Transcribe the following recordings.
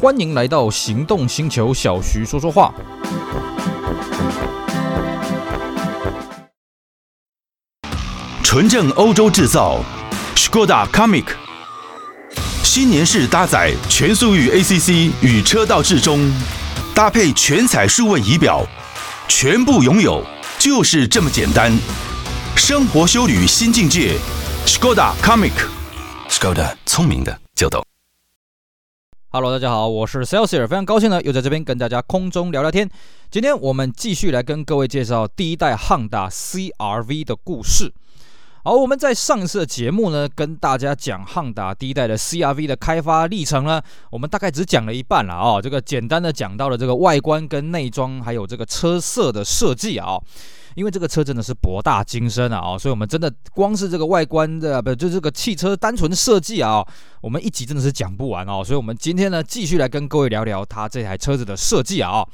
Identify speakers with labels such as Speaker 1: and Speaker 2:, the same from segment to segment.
Speaker 1: 欢迎来到行动星球，小徐说说话。
Speaker 2: 纯正欧洲制造，Skoda Comic，新年式搭载全速域 ACC 与车道智中，搭配全彩数位仪表，全部拥有就是这么简单。生活修旅新境界，Skoda Comic，Skoda 聪明的。
Speaker 1: Hello，大家好，我是 Celsius，非常高兴呢，又在这边跟大家空中聊聊天。今天我们继续来跟各位介绍第一代汉达 CR-V 的故事。好，我们在上一次的节目呢，跟大家讲汉达第一代的 CR-V 的开发历程呢，我们大概只讲了一半了啊、这个简单的讲到了这个外观跟内装，还有这个车色的设计啊。因为这个车真的是博大精深啊，啊，所以我们真的光是这个外观的，不就这个汽车单纯设计啊，我们一集真的是讲不完哦。所以我们今天呢，继续来跟各位聊聊它这台车子的设计啊。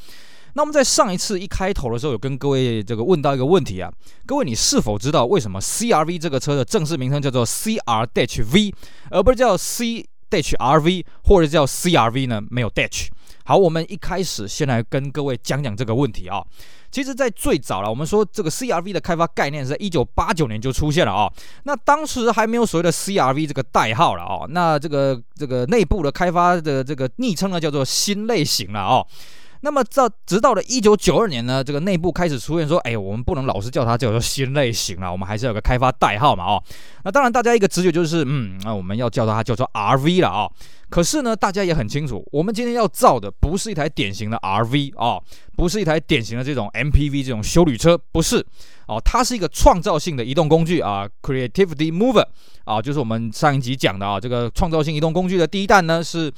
Speaker 1: 那我们在上一次一开头的时候，有跟各位这个问到一个问题啊，各位你是否知道为什么 CR-V 这个车的正式名称叫做 crdhv 而不是叫 cdhrv 或者叫 CR-V 呢？没有 dash。好，我们一开始先来跟各位讲讲这个问题啊。其实，在最早了，我们说这个 CR-V 的开发概念是在一九八九年就出现了啊。那当时还没有所谓的 CR-V 这个代号了啊。那这个这个内部的开发的这个昵称呢，叫做新类型了啊。那么到直到了一九九二年呢，这个内部开始出现说，哎，我们不能老是叫它叫做新类型了，我们还是有个开发代号嘛啊。那当然，大家一个直觉就是，嗯，那我们要叫它叫做 RV 了啊。可是呢，大家也很清楚，我们今天要造的不是一台典型的 RV 啊，不是一台典型的这种 MPV 这种休旅车，不是哦，它是一个创造性的移动工具啊，Creativity Mover 啊，就是我们上一集讲的啊，这个创造性移动工具的第一弹呢是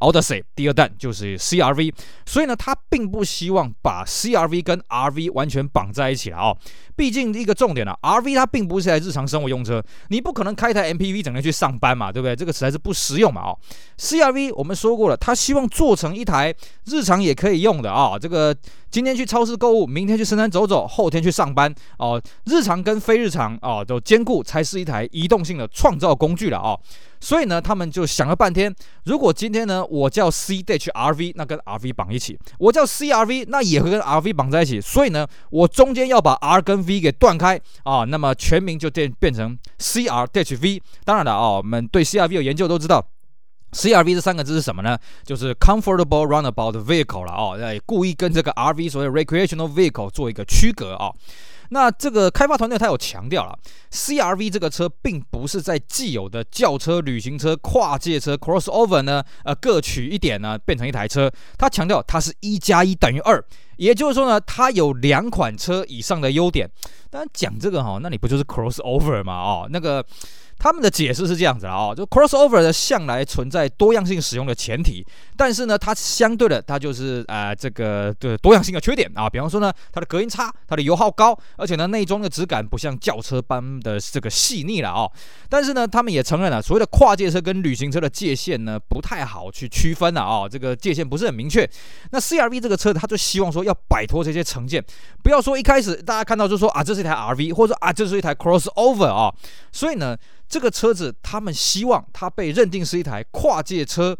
Speaker 1: Odyssey，第二弹就是 CR-V，所以呢，他并不希望把 CR-V 跟 RV 完全绑在一起了啊。毕竟一个重点呢，RV 它并不是在日常生活用车，你不可能开一台 MPV 整天去上班嘛，对不对？这个实在是不实用嘛哦。CR-V 我们说过了，他希望做成一台日常也可以用的啊。这个今天去超市购物，明天去深山走走，后天去上班哦，日常跟非日常啊都兼顾，才是一台移动性的创造工具了啊。所以呢，他们就想了半天，如果今天呢我叫 C D H R V 那跟 RV 绑一起；我叫 CR-V，那也会跟 RV 绑在一起。所以呢，我中间要把 R 跟 V 给断开啊，那么全名就变变成 CRDHV。当然了啊，我们对 CR-V 有研究都知道，CR-V 这三个字是什么呢？就是 Comfortable Runabout Vehicle 了啊，故意跟这个 RV 所谓 Recreational Vehicle 做一个区隔啊。那这个开发团队他有强调了，CR-V 这个车并不是在既有的轿车、旅行车、跨界车 crossover 呢，呃，各取一点呢，变成一台车。他强调它是一加一等于二，也就是说呢，它有两款车以上的优点。当然讲这个哈，那你不就是 crossover 吗？哦，那个。他们的解释是这样子的啊，就 crossover 的向来存在多样性使用的前提，但是呢，它相对的，它就是呃这个的多样性的缺点啊。比方说呢，它的隔音差，它的油耗高，而且呢，内装的质感不像轿车般的这个细腻了啊。但是呢，他们也承认了，所谓的跨界车跟旅行车的界限呢，不太好去区分了啊，这个界限不是很明确。那 CR-V 这个车，他就希望说要摆脱这些成见，不要说一开始大家看到就说啊，这是一台 RV，或者说啊，这是一台 crossover 啊。所以呢。这个车子，他们希望它被认定是一台跨界车。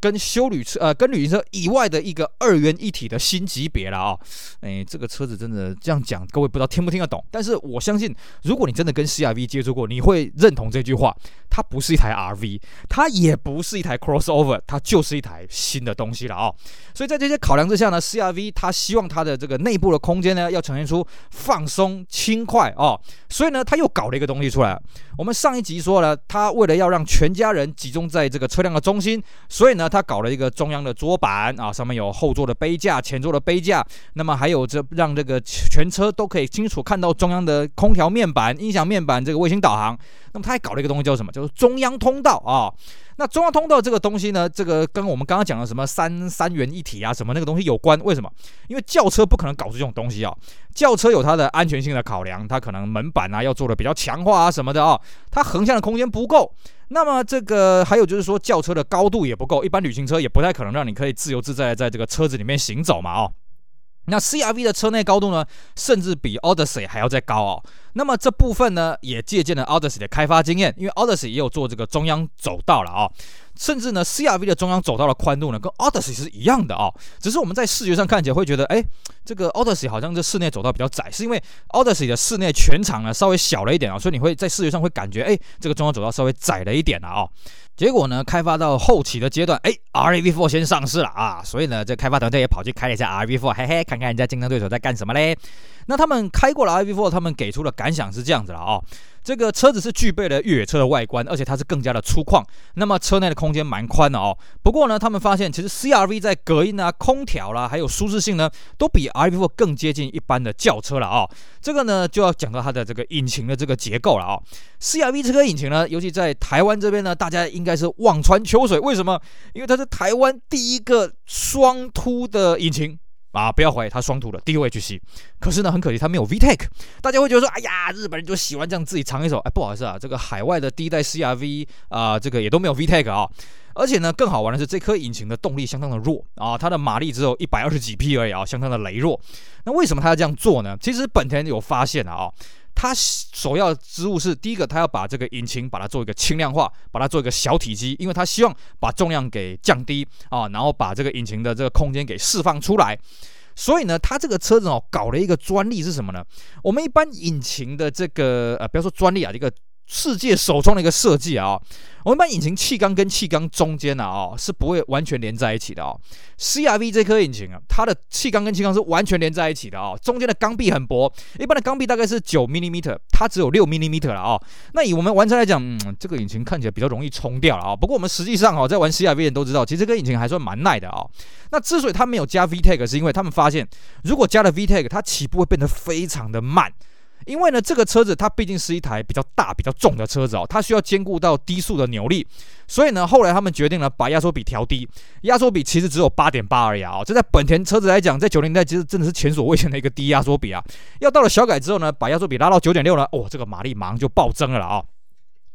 Speaker 1: 跟修旅车呃，跟旅行车以外的一个二元一体的新级别了啊、哦！哎，这个车子真的这样讲，各位不知道听不听得懂？但是我相信，如果你真的跟 CR-V 接触过，你会认同这句话：它不是一台 RV，它也不是一台 crossover，它就是一台新的东西了啊、哦！所以在这些考量之下呢，CR-V 它希望它的这个内部的空间呢，要呈现出放松轻快哦。所以呢，它又搞了一个东西出来。我们上一集说了，它为了要让全家人集中在这个车辆的中心，所以呢。他搞了一个中央的桌板啊，上面有后座的杯架、前座的杯架，那么还有这让这个全车都可以清楚看到中央的空调面板、音响面板、这个卫星导航。那么他还搞了一个东西叫什么？叫做中央通道啊。那中央通道这个东西呢，这个跟我们刚刚讲的什么三三元一体啊，什么那个东西有关？为什么？因为轿车不可能搞出这种东西啊。轿车有它的安全性的考量，它可能门板啊要做的比较强化啊什么的啊，它横向的空间不够。那么这个还有就是说，轿车的高度也不够，一般旅行车也不太可能让你可以自由自在在这个车子里面行走嘛哦。那 CR-V 的车内高度呢，甚至比 Odyssey 还要再高哦。那么这部分呢，也借鉴了 Odyssey 的开发经验，因为 Odyssey 也有做这个中央走道了啊、哦。甚至呢，CRV 的中央走道的宽度呢，跟 Odyssey 是一样的啊、哦。只是我们在视觉上看起来会觉得，哎，这个 Odyssey 好像这室内走道比较窄，是因为 Odyssey 的室内全长呢稍微小了一点啊、哦，所以你会在视觉上会感觉，哎，这个中央走道稍微窄了一点了啊、哦。结果呢，开发到后期的阶段，哎，RAV4 先上市了啊，所以呢，这开发团队也跑去开了一下 RAV4，嘿嘿，看看人家竞争对手在干什么嘞。那他们开过了 RAV4，他们给出的感想是这样子了啊、哦。这个车子是具备了越野车的外观，而且它是更加的粗犷。那么车内的空间蛮宽的哦。不过呢，他们发现其实 CRV 在隔音啊、空调啦，还有舒适性呢，都比 RAV4 更接近一般的轿车了啊、哦。这个呢，就要讲到它的这个引擎的这个结构了啊、哦。CRV 这颗引擎呢，尤其在台湾这边呢，大家应该是望穿秋水。为什么？因为它是台湾第一个双凸的引擎。啊，不要怀疑，它双图的 DOHC，可是呢，很可惜它没有 VTEC。大家会觉得说，哎呀，日本人就喜欢这样自己藏一手。哎，不好意思啊，这个海外的第一代 CRV 啊、这个也都没有 VTEC 啊。而且呢，更好玩的是，这颗引擎的动力相当的弱啊，它的马力只有一百二十几匹而已啊，相当的羸弱。那为什么它要这样做呢？其实本田有发现啊。它首要之务是第一个，它要把这个引擎把它做一个轻量化，把它做一个小体积，因为它希望把重量给降低啊，然后把这个引擎的这个空间给释放出来。所以呢，它这个车子哦，搞了一个专利是什么呢？我们一般引擎的这个呃，不要说专利啊，这个。世界首创的一个设计啊，我们把引擎气缸跟气缸中间呢啊是不会完全连在一起的哦。CRV 这颗引擎啊，它的气缸跟气缸是完全连在一起的啊，中间的缸壁很薄，一般的缸壁大概是九 millimeter，它只有六 millimeter 了啊。那以我们玩车来讲，嗯，这个引擎看起来比较容易冲掉了啊。不过我们实际上啊，在玩 CRV 的人都知道，其实这个引擎还算蛮耐的啊。那之所以它没有加 VTEC，是因为他们发现，如果加了 VTEC，它起步会变得非常的慢。因为呢，这个车子它毕竟是一台比较大、比较重的车子哦，它需要兼顾到低速的扭力，所以呢，后来他们决定了把压缩比调低，压缩比其实只有八点八而已啊，这在本田车子来讲，在九零年代其实真的是前所未见的一个低压缩比啊。要到了小改之后呢，把压缩比拉到九点六了，哦，这个马力马上就暴增了啊，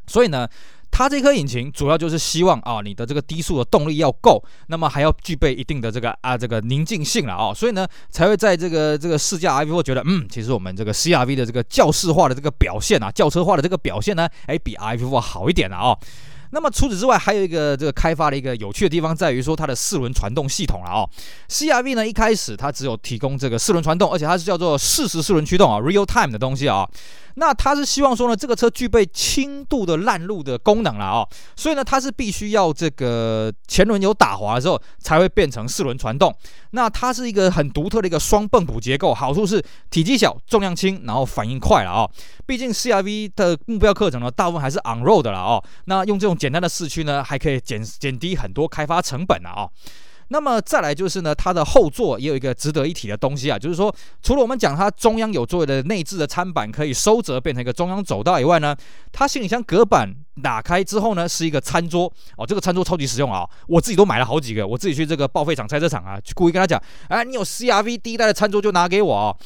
Speaker 1: 所以呢。它这颗引擎主要就是希望啊，你的这个低速的动力要够，那么还要具备一定的这个啊这个宁静性了啊，所以呢才会在这个这个试驾 i v 4觉得嗯，其实我们这个 CRV 的这个轿式化的这个表现啊，轿车化的这个表现呢，哎，比 i v 4好一点了啊。那么除此之外，还有一个这个开发的一个有趣的地方在于说它的四轮传动系统了啊。CRV 呢一开始它只有提供这个四轮传动，而且它是叫做适时四轮驱动啊，real time 的东西啊。那他是希望说呢，这个车具备轻度的烂路的功能了啊、哦，所以呢，它是必须要这个前轮有打滑的时候才会变成四轮传动。那它是一个很独特的一个双泵浦结构，好处是体积小、重量轻，然后反应快了啊、哦。毕竟 CRV 的目标课程呢，大部分还是 on road 的了哦。那用这种简单的四驱呢，还可以减减低很多开发成本了啊、哦。那么再来就是呢，它的后座也有一个值得一提的东西啊，就是说，除了我们讲它中央有座位的内置的餐板可以收折变成一个中央走道以外呢，它行李箱隔板打开之后呢，是一个餐桌哦，这个餐桌超级实用啊，我自己都买了好几个，我自己去这个报废厂、拆车厂啊，去故意跟他讲，哎，你有 CRV 第一代的餐桌就拿给我哦。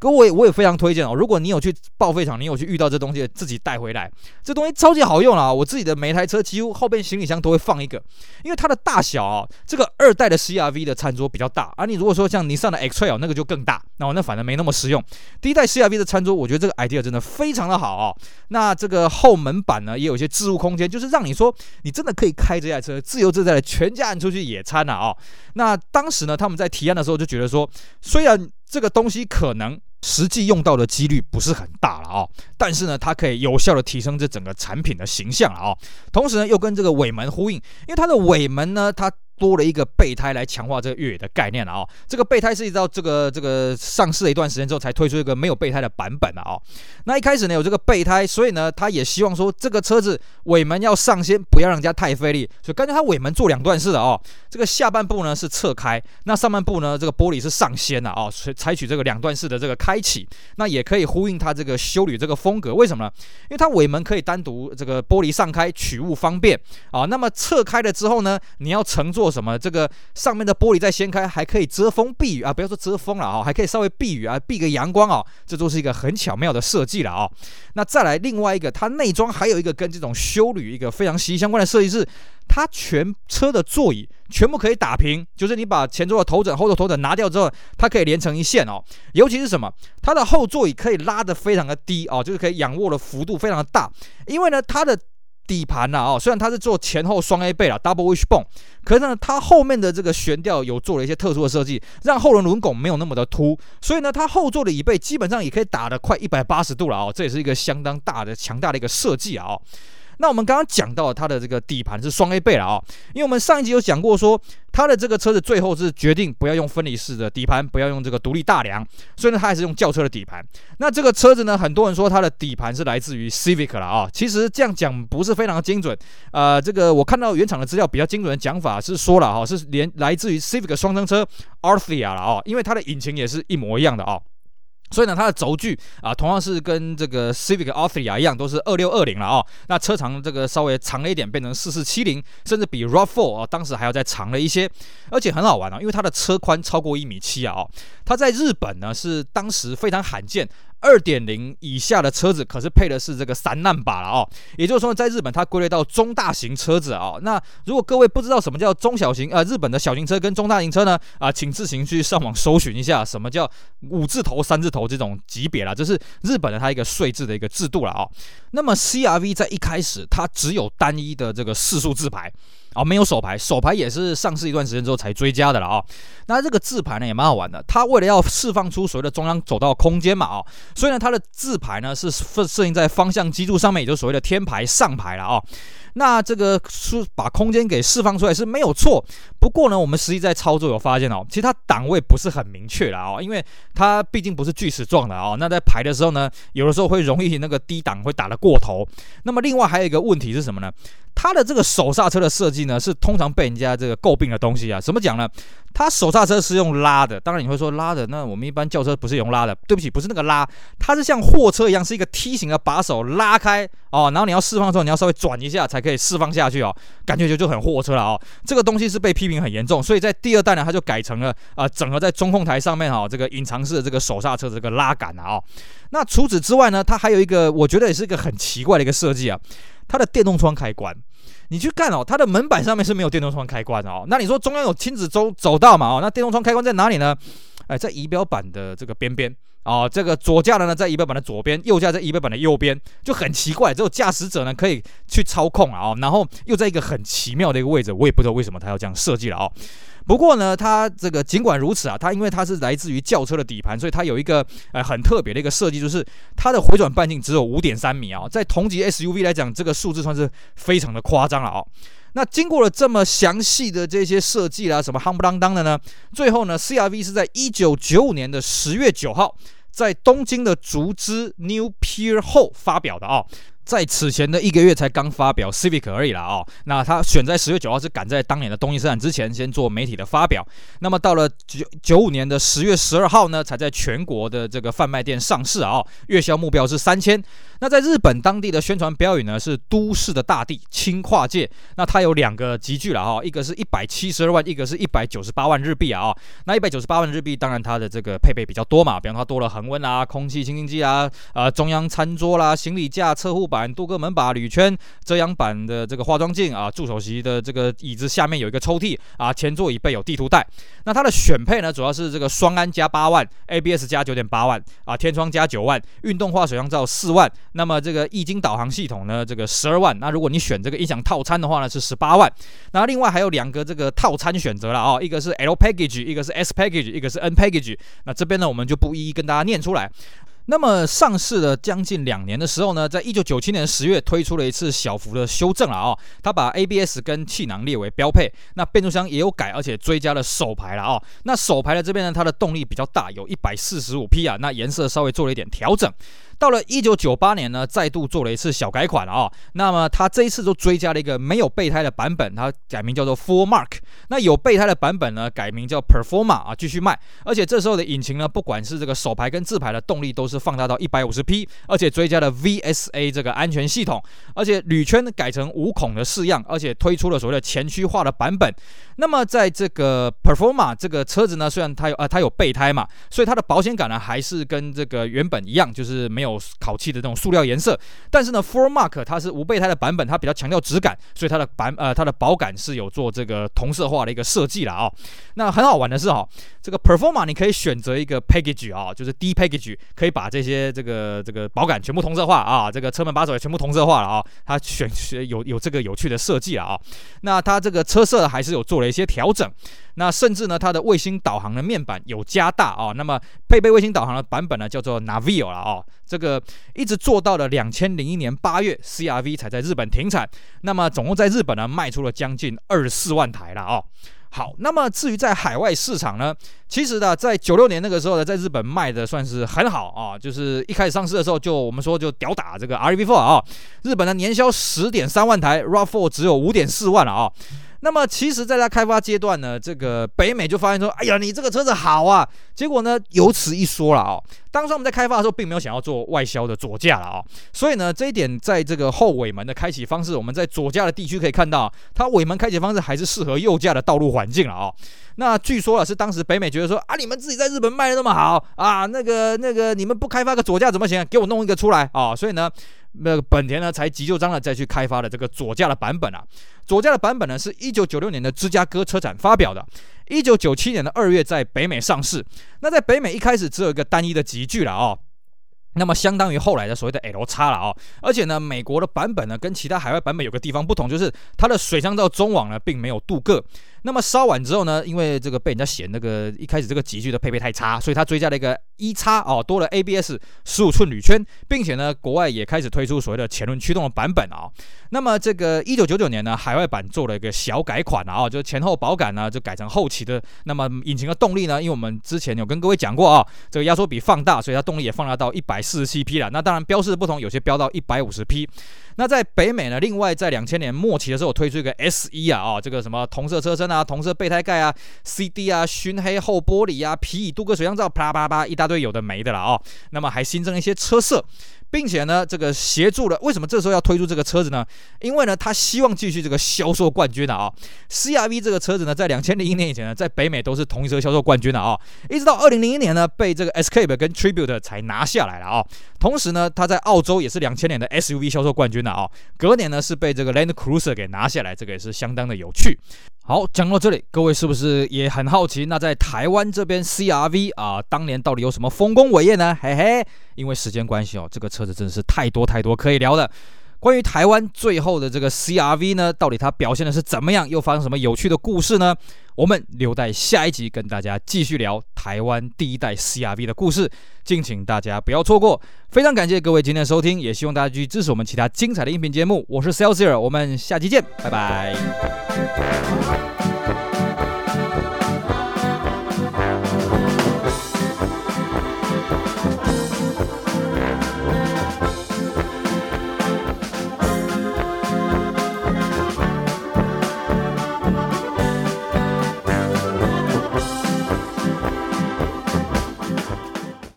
Speaker 1: 各位，我也非常推荐哦。如果你有去报废厂，你有去遇到这东西，自己带回来，这东西超级好用啊！我自己的每台车几乎后边行李箱都会放一个，因为它的大小啊，这个二代的 CRV 的餐桌比较大，而你如果说像尼桑的 X-Trail 那个就更大，那我那反正没那么实用。第一代 CRV 的餐桌，我觉得这个 idea 真的非常的好啊。那这个后门板呢，也有一些置物空间，就是让你说你真的可以开这台车自由自在的全家人出去野餐了啊。那当时呢，他们在提案的时候就觉得说，虽然这个东西可能。实际用到的几率不是很大了啊、但是呢，它可以有效的提升这整个产品的形象啊、同时呢，又跟这个尾门呼应，因为它的尾门呢，它。多了一个备胎来强化这个越野的概念了啊！这个备胎是一直到这个这个上市了一段时间之后才推出一个没有备胎的版本的啊！那一开始呢有这个备胎，所以呢他也希望说这个车子尾门要上掀，不要让人家太费力，所以干脆它尾门做两段式的哦。这个下半部呢是侧开，那上半部呢这个玻璃是上掀的啊，所以采取这个两段式的这个开启，那也可以呼应它这个修旅这个风格。为什么呢？因为它尾门可以单独这个玻璃上开，取物方便啊。那么侧开了之后呢，你要乘坐。什么？这个上面的玻璃再掀开，还可以遮风避雨啊！不要说遮风了啊，还可以稍微避雨啊，避个阳光啊，这都是一个很巧妙的设计了啊。那再来另外一个，它内装还有一个跟这种修旅一个非常息息相关的设计是，它全车的座椅全部可以打平，就是你把前座的头枕、后座头枕拿掉之后，它可以连成一线哦。尤其是什么？它的后座椅可以拉得非常的低哦，就是可以仰卧的幅度非常的大，因为呢，它的。底盘呐，哦，虽然它是做前后双 A 背了，Double Wishbone，可是呢，它后面的这个悬吊有做了一些特殊的设计，让后轮轮拱没有那么的凸，所以呢，它后座的椅背基本上也可以打得快一百八十度了哦，这也是一个相当大的强大的一个设计啊哦。那我们刚刚讲到它的这个底盘是双 A 臂了啊，因为我们上一集有讲过说，它的这个车子最后是决定不要用分离式的底盘，不要用这个独立大梁，所以呢，它还是用轿车的底盘。那这个车子呢，很多人说它的底盘是来自于 Civic 了啊，其实这样讲不是非常的精准。呃，这个我看到原厂的资料比较精准的讲法是说了哈，是连来自于 Civic 双生车 Arthia 了啊，因为它的引擎也是一模一样的啊。所以呢，它的轴距啊，同样是跟这个 Civic Austria 一样，都是二六二零了啊。那车长这个稍微长了一点，变成四四七零，甚至比 RAV4 啊当时还要再长了一些，而且很好玩啊，因为它的车宽超过一米七啊。它在日本呢是当时非常罕见。二点零以下的车子，可是配的是这个三难把了哦，也就是说，在日本它归类到中大型车子啊、那如果各位不知道什么叫中小型呃，日本的小型车跟中大型车呢啊、请自行去上网搜寻一下什么叫五字头、三字头这种级别啦，这是日本的它一个税制的一个制度了哦。那么 CRV 在一开始它只有单一的这个四数字排。啊、哦，没有手排，手排也是上市一段时间之后才追加的了啊、哦。那这个自排呢也蛮好玩的，它为了要释放出所谓的中央走道空间嘛啊、哦，所以呢它的自排呢是设设定在方向机柱上面，也就是所谓的天排上排了啊、哦。那这个是把空间给释放出来是没有错，不过呢我们实际在操作有发现哦，其实它档位不是很明确了哦，因为它毕竟不是锯齿状的哦。那在排的时候呢，有的时候会容易那个低档会打得过头。那么另外还有一个问题是什么呢？它的这个手刹车的设计呢，是通常被人家这个诟病的东西啊。怎么讲呢？它手刹车是用拉的，当然你会说拉的，那我们一般轿车不是用拉的。对不起，不是那个拉，它是像货车一样，是一个梯形的把手拉开哦，然后你要释放的时候，你要稍微转一下才可以释放下去哦，感觉就就很货车了哦。这个东西是被批评很严重，所以在第二代呢，它就改成了啊、整合在中控台上面哈、哦，这个隐藏式的这个手刹车的这个拉杆啊、哦。那除此之外呢，它还有一个我觉得也是一个很奇怪的一个设计啊，它的电动窗开关。你去看哦，它的门板上面是没有电动窗开关的哦。那你说中央有亲子走走道嘛？哦，那电动窗开关在哪里呢？哎，在仪表板的这个边边哦。这个左驾的呢，在仪表板的左边；右驾在仪表板的右边，就很奇怪。只有驾驶者呢可以去操控啊。哦，然后又在一个很奇妙的一个位置，我也不知道为什么他要这样设计了哦。不过呢，它这个尽管如此啊，它因为它是来自于轿车的底盘，所以它有一个呃很特别的一个设计，就是它的回转半径只有五点三米啊，在同级 SUV 来讲，这个数字算是非常的夸张了啊。那经过了这么详细的这些设计啦，什么夯不啷当的呢？最后呢，CRV 是在一九九五年的十月九号，在东京的竹之 New Pier 后发表的啊。在此前的一个月才刚发表 Civic 而已啦哦，那他选在十月九号是赶在当年的东京车展之前先做媒体的发表，那么到了九九五年的十月十二号呢，才在全国的这个贩卖店上市啊，月销目标是三千。那在日本当地的宣传标语呢是都市的大地轻跨界，那它有两个集聚了哈，一个是一百七十二万，一个是一百九十八万日币啊，那一百九十八万日币当然它的这个配备比较多嘛，比方说它多了恒温啊、空气清新机啊、呃中央餐桌啦、行李架、侧护板。镀铬门把、铝圈、遮阳板的这个化妆镜啊，助手席的这个椅子下面有一个抽屉啊，前座椅背有地图带。那它的选配呢，主要是这个双安加八万，ABS 加九点八万啊，天窗加九万，运动化水箱罩四万。那么这个液晶导航系统呢，这个十二万。那如果你选这个音响套餐的话呢，是十八万。那另外还有两个这个套餐选择了啊，一个是 L Package，一个是 S Package，一个是 N Package。那这边呢，我们就不一一跟大家念出来。那么上市了将近两年的时候呢，在一九九七年十月推出了一次小幅的修正了啊、哦，它把 ABS 跟气囊列为标配，那变速箱也有改，而且追加了手排了啊、哦。那手排的这边呢，它的动力比较大，有一百四十五匹啊，那颜色稍微做了一点调整。到了一九九八年呢，再度做了一次小改款啊、那么它这一次就追加了一个没有备胎的版本，它改名叫做 Full Mark。那有备胎的版本呢，改名叫 Performa 啊，继续卖。而且这时候的引擎呢，不管是这个手排跟自排的动力都是放大到一百五十匹，而且追加了 VSA 这个安全系统，而且铝圈改成无孔的式样，而且推出了所谓的前驱化的版本。那么在这个 Performa 这个车子呢，虽然它有啊它有备胎嘛，所以它的保险杆呢还是跟这个原本一样，就是没有。有烤漆的这种塑料颜色。但是呢，Four Mark 它是无备胎的版本，它比较强调质感，所以它的版呃它的保杆是有做这个同色化的一个设计了啊。那很好玩的是哈，这个 Performa 你可以选择一个 package 啊，就是低 package 可以把这些这个这个保杆全部同色化啊，这个车门把手也全部同色化了啊。它选有有这个有趣的设计了啊。那它这个车色还是有做了一些调整。那甚至呢，它的卫星导航的面板有加大啊、那么配备卫星导航的版本呢，叫做 Navio 了哦。这个一直做到了两千零一年八月，CRV 才在日本停产。那么总共在日本呢，卖出了将近二十四万台了哦。好，那么至于在海外市场呢，其实呢，在九六年那个时候呢，在日本卖的算是很好啊、就是一开始上市的时候就我们说就屌打这个 RAV4 啊、日本的年销十点三万台，RAV4 只有五点四万了啊、那么其实，在它开发阶段呢，这个北美就发现说，哎呀，你这个车子好啊。结果呢，有此一说了哦。当时我们在开发的时候，并没有想要做外销的左驾了哦。所以呢，这一点在这个后尾门的开启方式，我们在左驾的地区可以看到，它尾门开启方式还是适合右驾的道路环境了哦。那据说啊，是当时北美觉得说，啊，你们自己在日本卖的那么好啊，那个那个，你们不开发个左驾怎么行？给我弄一个出来啊。所以呢。那个本田呢，才急就章的再去开发了这个左驾的版本啊。左驾的版本呢，是一九九六年的芝加哥车展发表的，一九九七年的二月在北美上市。那在北美一开始只有一个单一的级距了哦。那么相当于后来的所谓的 L 叉了哦，而且呢，美国的版本呢跟其他海外版本有个地方不同，就是它的水箱罩中网呢并没有镀铬。那么稍晚之后呢，因为这个被人家嫌那个一开始这个集具的配备太差，所以它追加了一个一叉哦，多了 ABS 十五寸铝圈，并且呢，国外也开始推出所谓的前轮驱动的版本啊、那么这个一九九九年呢，海外版做了一个小改款啊、就是前后保杆呢就改成后期的。那么引擎的动力呢，因为我们之前有跟各位讲过啊、这个压缩比放大，所以它动力也放大到一百四十七匹了。那当然标示不同，有些标到一百五十匹。那在北美呢，另外在两千年末期的时候推出一个 S 一啊，哦，这个什么同色车身啊，同色备胎盖啊，CD 啊，熏黑后玻璃啊，皮椅镀铬水箱罩，啪啦啪啦啪，一大堆有的没的了哦。那么还新增一些车色。并且呢，这个协助了，为什么这时候要推出这个车子呢？因为呢，他希望继续这个销售冠军的啊、CRV 这个车子呢，在两千零一年以前呢，在北美都是同一车销售冠军的啊、一直到二零零一年呢，被这个 Escape 跟 Tribute 才拿下来了啊、同时呢，他在澳洲也是两千年的 SUV 销售冠军的啊、隔年呢，是被这个 Land Cruiser 给拿下来，这个也是相当的有趣。好，讲到这里，各位是不是也很好奇？那在台湾这边，CRV 啊，当年到底有什么丰功伟业呢？嘿嘿，因为时间关系哦，这个车子真的是太多太多可以聊的。关于台湾最后的这个 CRV 呢，到底它表现的是怎么样？又发生什么有趣的故事呢？我们留待下一集跟大家继续聊台湾第一代 CRV 的故事，敬请大家不要错过。非常感谢各位今天的收听，也希望大家继续支持我们其他精彩的音频节目。我是 Salesier，我们下期见，拜拜。